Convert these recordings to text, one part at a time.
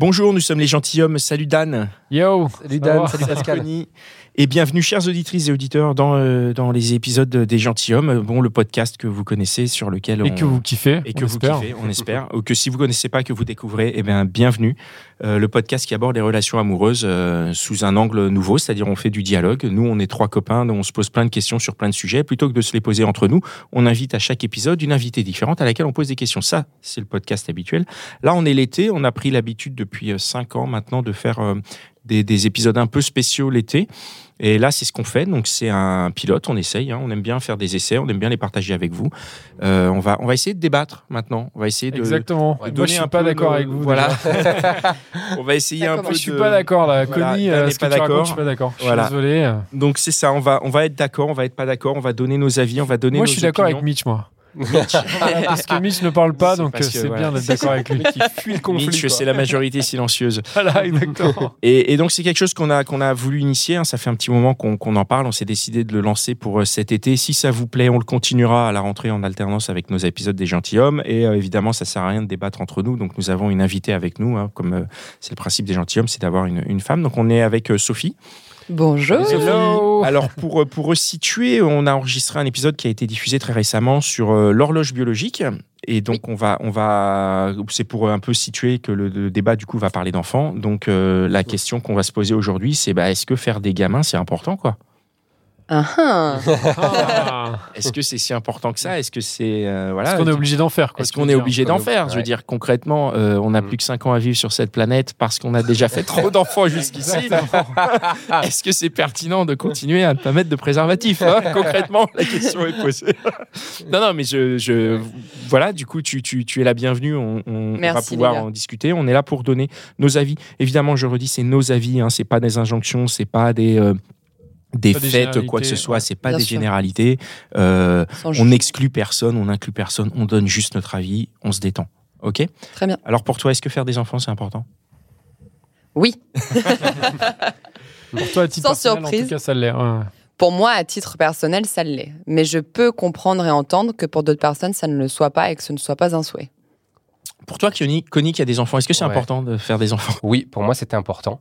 Bonjour, nous sommes les gentilshommes. Salut Dan. Yo Salut Dan, salut Pascal. Et bienvenue, chères auditrices et auditeurs, dans, euh, dans les épisodes des gentilshommes. Bon, le podcast que vous connaissez, sur lequel Et on... que vous kiffez, et on que vous espère. kiffez, on espère. Ou que si vous connaissez pas, que vous découvrez, eh bien, bienvenue. Euh, le podcast qui aborde les relations amoureuses euh, sous un angle nouveau, c'est-à-dire on fait du dialogue. Nous, on est trois copains, on se pose plein de questions sur plein de sujets. Plutôt que de se les poser entre nous, on invite à chaque épisode une invitée différente à laquelle on pose des questions. Ça, c'est le podcast habituel. Là, on est l'été. On a pris l'habitude depuis euh, cinq ans maintenant de faire des, des épisodes un peu spéciaux l'été. Et là, c'est ce qu'on fait. Donc, c'est un pilote. On essaye. hein. On aime bien faire des essais. On aime bien les partager avec vous. Euh, on va, on va essayer de débattre maintenant. On va essayer de. Exactement. de Moi, je donner suis un pas d'accord avec vous. Voilà. on va essayer un peu. Je suis de- pas d'accord là. Voilà, Connie, Dan euh, ce pas d'accord. je suis pas d'accord. Je suis Voilà. désolé. Donc c'est ça. On va, on va être d'accord. On va être pas d'accord. On va donner nos avis. On va donner. Moi, nos je suis d'accord avec. Mitch, moi. Parce que Mitch ne parle pas, donc c'est bien d'être d'accord avec lui. Qui fuit le conflit. Mitch, c'est la majorité silencieuse. Voilà, exactement. Et, et donc c'est quelque chose qu'on a qu'on a voulu initier. hein. Ça fait un petit moment qu'on en parle. On s'est décidé de le lancer pour euh, cet été. Si ça vous plaît, on le continuera à la rentrée en alternance avec nos épisodes des gentilshommes. Et euh, évidemment, ça sert à rien de débattre entre nous. Donc nous avons une invitée avec nous, hein, comme euh, c'est le principe des gentilshommes, c'est d'avoir une, une femme. Donc on est avec euh, Sophie. Bonjour. Hello. Alors pour euh, pour resituer, on a enregistré un épisode qui a été diffusé très récemment sur euh, l'horloge biologique. Et donc on va on va c'est pour un peu situer que le, le débat du coup va parler d'enfants. Donc euh, la question qu'on va se poser aujourd'hui, c'est bah, est-ce que faire des gamins c'est important quoi? Ah, ah. Ah. Est-ce que c'est si important que ça? Est-ce que c'est euh, voilà Est-ce qu'on est obligé d'en faire Est-ce qu'on est obligé d'en faire? Je veux dire concrètement, euh, on n'a Mm. plus que 5 ans à vivre sur cette planète parce qu'on a déjà fait trop d'enfants jusqu'ici. Est-ce que c'est pertinent de continuer à ne pas mettre de préservatif hein? Concrètement, la question est posée. non, non, mais je, je voilà. Du coup, tu, tu, tu es la bienvenue. On, on- on va pouvoir en discuter. On est là pour donner nos avis. Évidemment, je redis, c'est nos avis. Hein, c'est pas des injonctions. C'est pas des euh, des Pas des faits, quoi que ce soit. C'est pas Bien des sûr. généralités. Euh, on n'exclut personne, on n'inclut personne. On donne juste notre avis. On se détend. Ok? Très bien. Alors pour toi, est-ce que faire des enfants c'est important? Oui, Pour toi, à titre Sans personnel, en surprise. tout cas, ça l'est. ouais. pour moi, à titre personnel, ça l'est. Mais je peux comprendre et entendre que pour d'autres personnes, ça ne le soit pas et que ce ne soit pas un souhait. Pour toi, Connie, Connie qui a des enfants, est-ce que c'est Ouais. important de faire des enfants? Oui, pour moi, c'était important.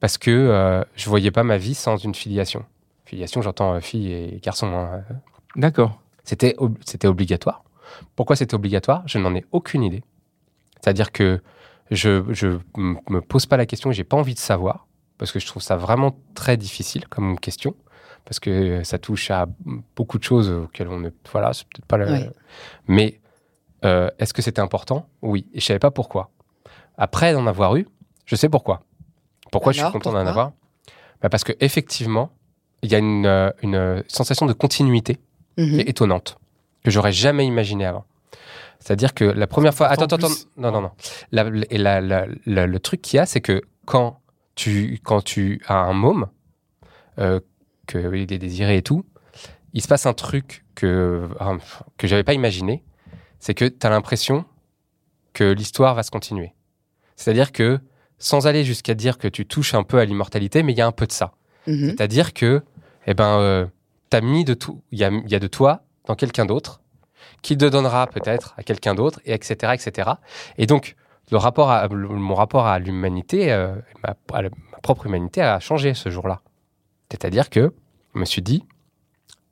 Parce que euh, je voyais pas ma vie sans une filiation. Filiation, j'entends euh, fille et garçon. hein. D'accord. C'était ob- c'était obligatoire. Pourquoi c'était obligatoire? Je n'en ai aucune idée. C'est-à-dire que je je m- me pose pas la question et j'ai pas envie de savoir parce que je trouve ça vraiment très difficile comme question parce que ça touche à beaucoup de choses auxquelles on ne voilà c'est peut-être pas le Oui. mais euh, est-ce que c'était important? Oui et je savais pas pourquoi. Après d'en avoir eu, je sais pourquoi. Pourquoi je suis content d'en avoir? Bah, Parce que effectivement il y a une, euh, une sensation de continuité Mhm. qui est étonnante, que j'aurais jamais imaginé avant. C'est-à-dire que la première fois. Attends, attends, en attends. Non, non, non. La- et la- la- la- le truc qu'il y a, c'est que quand tu, quand tu as un môme, euh, qu'il est désiré et tout, il se passe un truc que, euh, que j'avais pas imaginé. C'est que tu as l'impression que l'histoire va se continuer. C'est-à-dire que, sans aller jusqu'à dire que tu touches un peu à l'immortalité, mais il y a un peu de ça. Mhm. C'est-à-dire que, eh ben, euh, t'as mis de tout, il y a, il y a de toi dans quelqu'un d'autre, qui te donnera peut-être à quelqu'un d'autre, et etc., etc. Et donc, le rapport à, le- mon rapport à l'humanité, euh, ma, à la- ma propre humanité a changé ce jour-là. C'est-à-dire que, je me suis dit,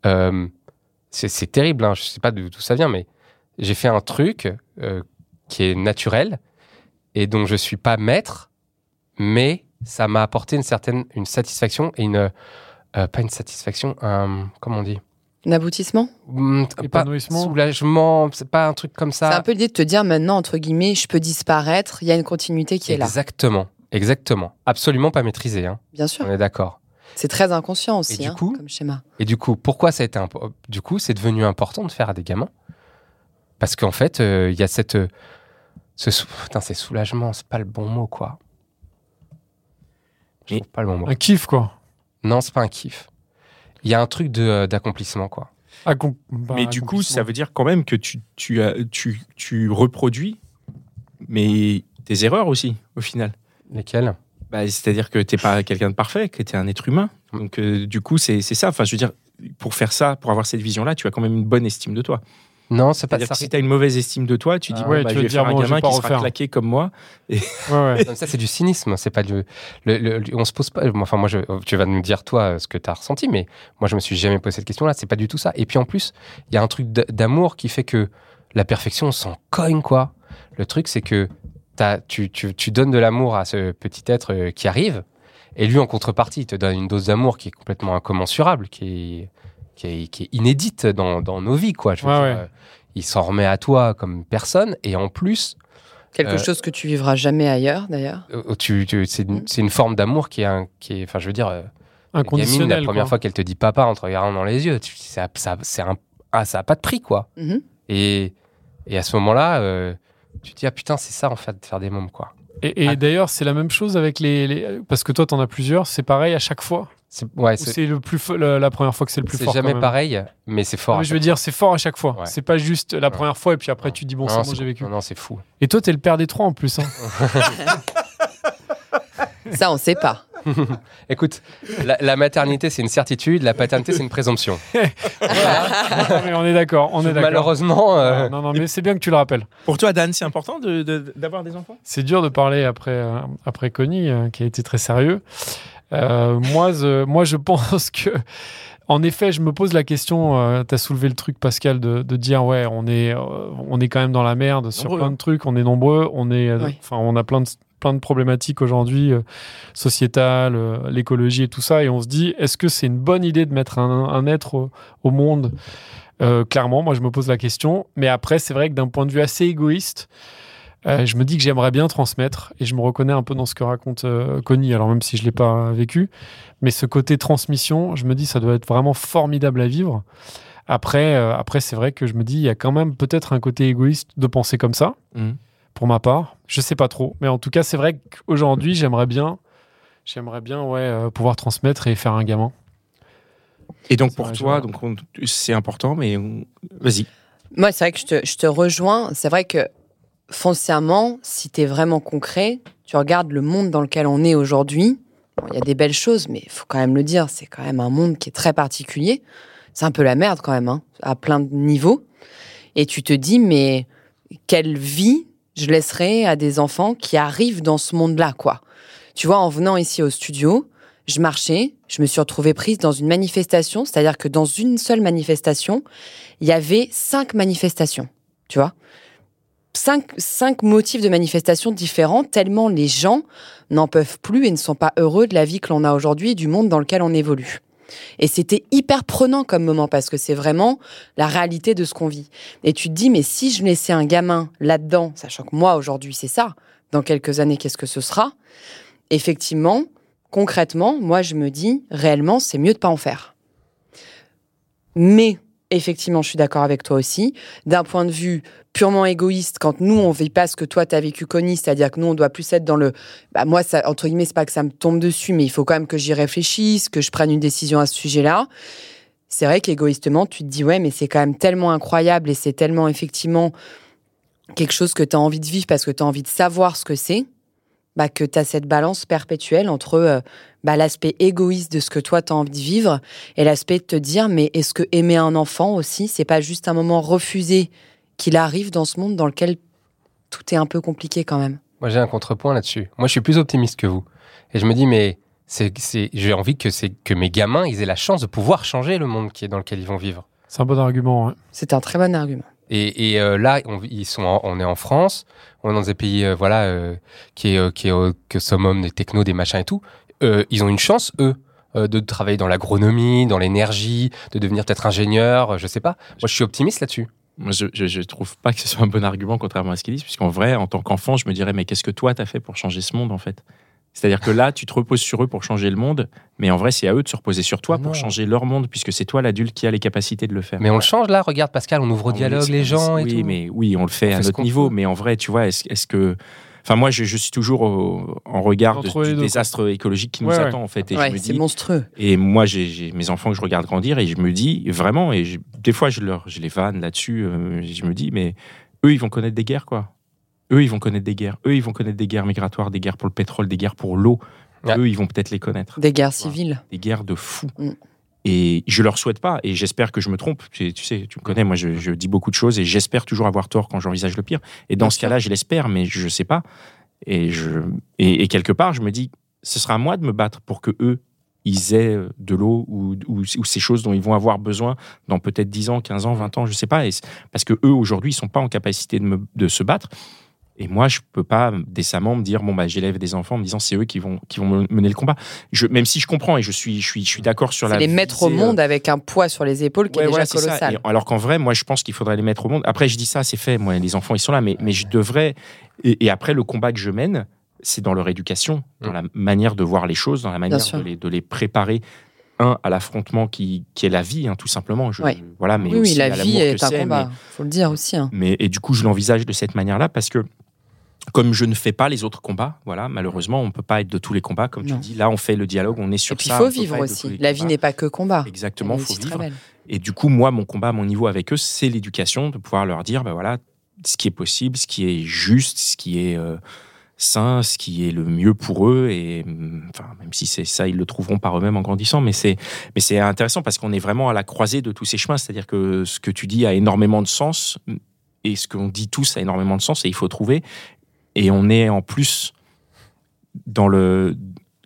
euh, c'est terrible, hein, je sais pas d'où ça vient, mais j'ai fait un truc qui est naturel et dont je suis pas maître, mais ça m'a apporté une certaine une satisfaction et une euh, pas une satisfaction, un, comment on dit? Un aboutissement? Pas Épanouissement? soulagement, c'est pas un truc comme ça. C'est un peu l'idée de te dire maintenant, entre guillemets, je peux disparaître, il y a une continuité qui est là. Exactement, exactement. Absolument pas maîtrisé, hein. Bien sûr. on est d'accord. C'est très inconscient aussi, du hein, coup comme schéma. Et du coup, pourquoi ça a été impo- Du coup, c'est devenu important de faire à des gamins? Parce qu'en fait, euh, il y a cette euh, Ce sou- Putain, c'est soulagement, c'est pas le bon mot, quoi. Je trouve pas le bon mot. Un kiff, quoi. Non, c'est pas un kiff. Il y a un truc de, euh, d'accomplissement, quoi. Accom- bah, Mais du coup, ça veut dire quand même que tu, tu, as- tu, tu reproduis, mais tes erreurs aussi, au final. Lesquels Bah, C'est-à-dire que tu n'es pas quelqu'un de parfait, que tu es un être humain. Donc, euh, du coup, c'est c'est ça. Enfin, je veux dire, pour faire ça, pour avoir cette vision-là, tu as quand même une bonne estime de toi. Non, c'est pas ça. que si tu as une mauvaise estime de toi, tu dis, Ah ouais, bah, tu je veux vais dire, faire un gamin qui sera refaire. claqué comme moi. Ouais, ouais. Non, ça, c'est du cynisme. C'est pas du. le- le- le- on se pose pas. Enfin, moi, je, tu vas nous dire, toi, ce que tu as ressenti, mais moi, je me suis jamais posé cette question-là. C'est pas du tout ça. Et puis, en plus, il y a un truc d'a- d'amour qui fait que la perfection, on s'en cogne, quoi. Le truc, c'est que t'as- tu, tu, tu donnes de l'amour à ce petit être euh, qui arrive, et lui, en contrepartie, il te donne une dose d'amour qui est complètement incommensurable, qui est, qui est, qui est inédite dans, dans nos vies, quoi. Je veux Ouais, dire, ouais. euh, il s'en remet à toi comme personne, et en plus, Quelque Euh, chose que tu vivras jamais ailleurs, d'ailleurs. euh, tu, tu- c'est une, c'est une forme d'amour qui est, un, qui est, enfin, je veux dire, euh, la gamine, Inconditionnel. la première quoi. fois qu'elle te dit papa en te regardant dans les yeux, tu, ça, ça, un, ah, ça a pas de prix, quoi. Mhm. Et, et à ce moment-là, euh, tu te dis, ah putain, c'est ça, en fait, de faire des mômes, quoi. Et, et Ah. d'ailleurs, c'est la même chose avec les, les- Parce que toi, t'en as plusieurs. C'est pareil à chaque fois. C'est, ouais, c'est, c'est le plus la, première fois que c'est le plus c'est fort. jamais quand même pareil, mais c'est fort. Non, à mais je veux dire, c'est fort à chaque fois. Ouais. C'est pas juste la Ouais. première fois et puis après Ouais. tu dis bon, c'est non, bon, c'est- j'ai vécu. Non, non, c'est fou. Et toi, t'es le père des trois en plus. hein. Ça, on sait pas. Écoute, la, la maternité, c'est une certitude, la paternité, c'est une présomption. Non, mais on est d'accord. On est d'accord. Malheureusement, euh, Non, non, mais c'est bien que tu le rappelles. Pour toi, Dan, c'est important de- de- d'avoir des enfants? C'est dur de parler après, euh, après Connie, euh, qui a été très sérieux. Euh, moi, je, moi, je pense que, en effet, je me pose la question. tu as soulevé le truc, Pascal, de, de dire ouais, on est, euh, on est quand même dans la merde sur Nombreux, plein hein. de trucs. On est nombreux. On est, euh, Oui. enfin, on a plein de plein de problématiques aujourd'hui euh, sociétales, euh, l'écologie et tout ça. Et on se dit, est-ce que c'est une bonne idée de mettre un, un être au, au monde? Euh, Clairement, moi, je me pose la question. Mais après, c'est vrai que d'un point de vue assez égoïste. Euh, je me dis que j'aimerais bien transmettre et je me reconnais un peu dans ce que raconte euh, Connie, alors même si je l'ai pas vécu, mais ce côté transmission, je me dis ça doit être vraiment formidable à vivre. Après, euh, après c'est vrai que je me dis il y a quand même peut-être un côté égoïste de penser comme ça, Mhm. pour ma part. Je sais pas trop, mais en tout cas c'est vrai qu'aujourd'hui j'aimerais bien, j'aimerais bien ouais euh, pouvoir transmettre et faire un gamin. Et donc, pour toi, donc c'est important, mais on- vas-y. Moi, c'est vrai que je te, je te rejoins. C'est vrai que foncièrement, si tu es vraiment concret, tu regardes le monde dans lequel on est aujourd'hui. Il y a des belles choses, mais il faut quand même le dire, c'est quand même un monde qui est très particulier. C'est un peu la merde quand même, hein, à plein de niveaux. Et tu te dis, mais quelle vie je laisserai à des enfants qui arrivent dans ce monde-là, quoi. Tu vois, en venant ici au studio, je marchais, je me suis retrouvée prise dans une manifestation, c'est-à-dire que dans une seule manifestation, il y avait cinq manifestations, tu vois. Cinq, cinq motifs de manifestation différents, tellement les gens n'en peuvent plus et ne sont pas heureux de la vie que l'on a aujourd'hui et du monde dans lequel on évolue. Et c'était hyper prenant comme moment parce que c'est vraiment la réalité de ce qu'on vit. Et tu te dis, mais si je laissais un gamin là-dedans, sachant que moi aujourd'hui c'est ça, dans quelques années qu'est-ce que ce sera? Effectivement, concrètement, moi je me dis, réellement, c'est mieux de pas en faire. Mais effectivement, je suis d'accord avec toi aussi. D'un point de vue purement égoïste, quand nous, on vit pas ce que toi, tu as vécu, Connie, c'est-à-dire que nous, on doit plus être dans le... Bah, moi, ça, entre guillemets, c'est pas que ça me tombe dessus, mais il faut quand même que j'y réfléchisse, que je prenne une décision à ce sujet-là. C'est vrai qu'égoïstement, tu te dis, ouais, mais c'est quand même tellement incroyable et c'est tellement, effectivement, quelque chose que tu as envie de vivre parce que tu as envie de savoir ce que c'est, bah, que tu as cette balance perpétuelle entre euh, bah, l'aspect égoïste de ce que toi, tu as envie de vivre et l'aspect de te dire, mais est-ce que aimer un enfant aussi, c'est pas juste un moment refusé qu'il arrive dans ce monde dans lequel tout est un peu compliqué quand même? Moi, j'ai un contrepoint là-dessus. Moi, je suis plus optimiste que vous. Et je me dis, mais j'ai envie que, c'est, que mes gamins, ils aient la chance de pouvoir changer le monde qui est dans lequel ils vont vivre. C'est un bon argument. ouais. C'est un très bon argument. Et, et, euh, là, on, ils sont en- on est en France, on est dans des pays, euh, voilà, euh, qui est, euh, qui est que summum des technos, des machins et tout. Ils ont une chance, eux, de travailler dans l'agronomie, dans l'énergie, de devenir peut-être ingénieur, je sais pas. Moi, je suis optimiste là-dessus. Je, je, je trouve pas que ce soit un bon argument, contrairement à ce qu'ils disent, puisqu'en vrai, en tant qu'enfant, je me dirais, mais qu'est-ce que toi, t'as fait pour changer ce monde, en fait? C'est-à-dire que là, tu te reposes sur eux pour changer le monde, mais en vrai, c'est à eux de se reposer sur toi Non. pour changer leur monde, puisque c'est toi l'adulte qui a les capacités de le faire. Mais on le change là, regarde Pascal, on ouvre au Ah, dialogue les gens et oui, tout. mais oui, on le fait On à fait notre niveau. peut. Mais en vrai, tu vois, est-ce que, enfin, moi, je, je suis toujours au- en regard de- du désastre écologique qui nous Ouais, ouais. attend en fait. Et Ouais, c'est dis, monstrueux. et moi, j'ai j'ai mes enfants que je regarde grandir et je me dis vraiment, et je- des fois, je leur, je les vanne là-dessus. euh, je me dis, mais eux, ils vont connaître des guerres, quoi. Eux, ils vont connaître des guerres. Eux, ils vont connaître des guerres migratoires, des guerres pour le pétrole, des guerres pour l'eau. Ouais. Eux, ils vont peut-être les connaître Des guerres civiles. des guerres de fous. Mm. Et je leur souhaite pas, et j'espère que je me trompe. Tu tu sais, tu me connais, moi je, je dis beaucoup de choses et j'espère toujours avoir tort quand j'envisage le pire. Et dans Bien ce cas-là, je l'espère, mais je sais pas. Et, je, et, et quelque part, je me dis, ce sera à moi de me battre pour que eux, ils aient de l'eau ou, ou, ou ces choses dont ils vont avoir besoin dans peut-être 10 ans, 15 ans, 20 ans, je sais pas. Et parce que eux, aujourd'hui, ils sont pas en capacité de, me, de se battre. Et moi, je peux pas décemment me dire bon bah j'élève des enfants en me disant c'est eux qui vont qui vont me- mener le combat. Je, même si je comprends et je suis je suis je suis d'accord sur la les mettre au visée, euh, monde avec un poids sur les épaules qui Ouais, est déjà colossal. Et alors qu'en vrai, moi, je pense qu'il faudrait les mettre au monde. Après, je dis ça, c'est fait. Moi, les enfants, ils sont là, mais, mais je devrais. Et, et après, le combat que je mène, c'est dans leur éducation, dans la manière de voir les choses, dans la manière de les, de les préparer. Un, à l'affrontement qui, qui est la vie, hein, tout simplement. Je- Ouais. Voilà, mais oui, oui, aussi la à vie que est un combat. faut le dire aussi. hein. mais, et du coup, je l'envisage de cette manière-là parce que, comme je ne fais pas les autres combats, voilà, malheureusement, on ne peut pas être de tous les combats. Comme Non. tu dis, là, on fait le dialogue, on est sur Et puis il faut vivre aussi. La vie n'est pas que combat. Exactement, il faut vivre. Et du coup, moi, mon combat mon niveau avec eux, c'est l'éducation, de pouvoir leur dire, ben voilà, ce qui est possible, ce qui est juste, ce qui est euh, sain, ce qui est le mieux pour eux. Et hum, enfin, même si c'est ça, ils le trouveront par eux-mêmes en grandissant. Mais c'est, mais c'est intéressant parce qu'on est vraiment à la croisée de tous ces chemins. C'est-à-dire que ce que tu dis a énormément de sens et ce qu'on dit tous a énormément de sens et il faut trouver. Et on est en plus dans le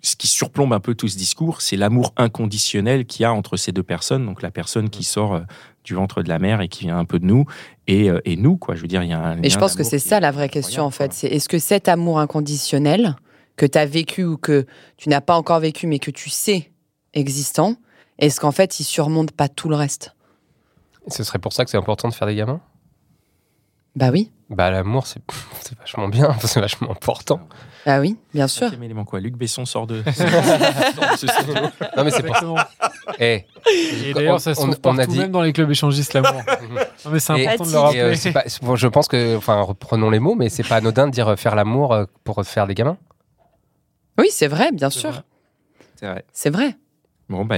ce qui surplombe un peu tout ce discours, c'est l'amour inconditionnel qu'il y a entre ces deux personnes. Donc la personne qui sort euh, du ventre de la mère et qui vient un peu de nous, et, euh, et nous, quoi. Je veux dire, il y a un. Mais je pense que c'est ça la vraie question en fait. C'est est-ce que cet amour inconditionnel que tu as vécu ou que tu n'as pas encore vécu mais que tu sais existant, est-ce qu'en fait il surmonte pas tout le reste? Ce serait pour ça que c'est important de faire des gamins? Bah oui, Bah l'amour, c'est c'est vachement bien, c'est vachement important. bah oui, bien sûr. Cinquième élément, quoi. Luc Besson sort de. Non mais c'est Exactement. Eh, Et d'ailleurs, ça se on- trouve on a partout, dit- même dans les clubs échangistes, l'amour. Non, mais c'est Et- important de le Et, rappeler. Et, euh, c'est pas- c'est- bon, je pense que, enfin, reprenons les mots, mais c'est pas anodin de dire euh, faire l'amour euh, pour faire des gamins. Oui, c'est vrai, bien C'est sûr. vrai. C'est vrai. C'est vrai. Bon, bah,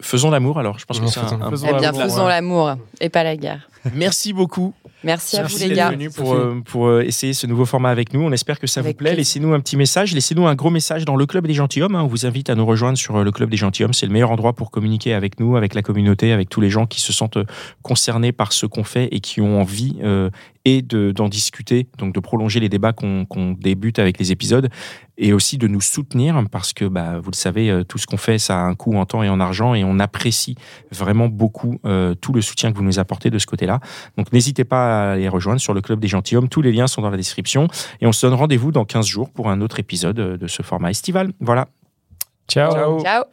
faisons l'amour alors. Je pense que c'est un, faisons- un faisons Eh bien, l'amour, faisons ouais. l'amour et pas la guerre. Merci beaucoup. Merci à Merci vous les gars. venu. pour, euh, pour euh, essayer ce nouveau format avec nous. On espère que ça Avec vous plaît. Laissez-nous un petit message. Laissez-nous un gros message dans le Club des Gentilhommes. hein. On vous invite à nous rejoindre sur euh, le Club des Gentilhommes. C'est le meilleur endroit pour communiquer avec nous, avec la communauté, avec tous les gens qui se sentent concernés par ce qu'on fait et qui ont envie euh, et de- d'en discuter, donc de prolonger les débats qu'on qu'on débute avec les épisodes et aussi de nous soutenir parce que, bah, vous le savez, euh, tout ce qu'on fait, ça a un coût en temps et en argent et on apprécie vraiment beaucoup euh, tout le soutien que vous nous apportez de ce côté-là. Donc n'hésitez pas à les rejoindre sur le Club des Gentilhommes. Tous les liens sont dans la description. Et on se donne rendez-vous dans 15 jours pour un autre épisode euh, de ce format estival. Voilà. Ciao. Ciao.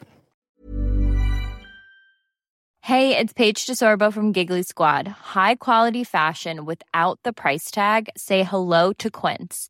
Hey, it's Paige DeSorbo from Giggly Squad. High quality fashion without the price tag. Say hello to Quince.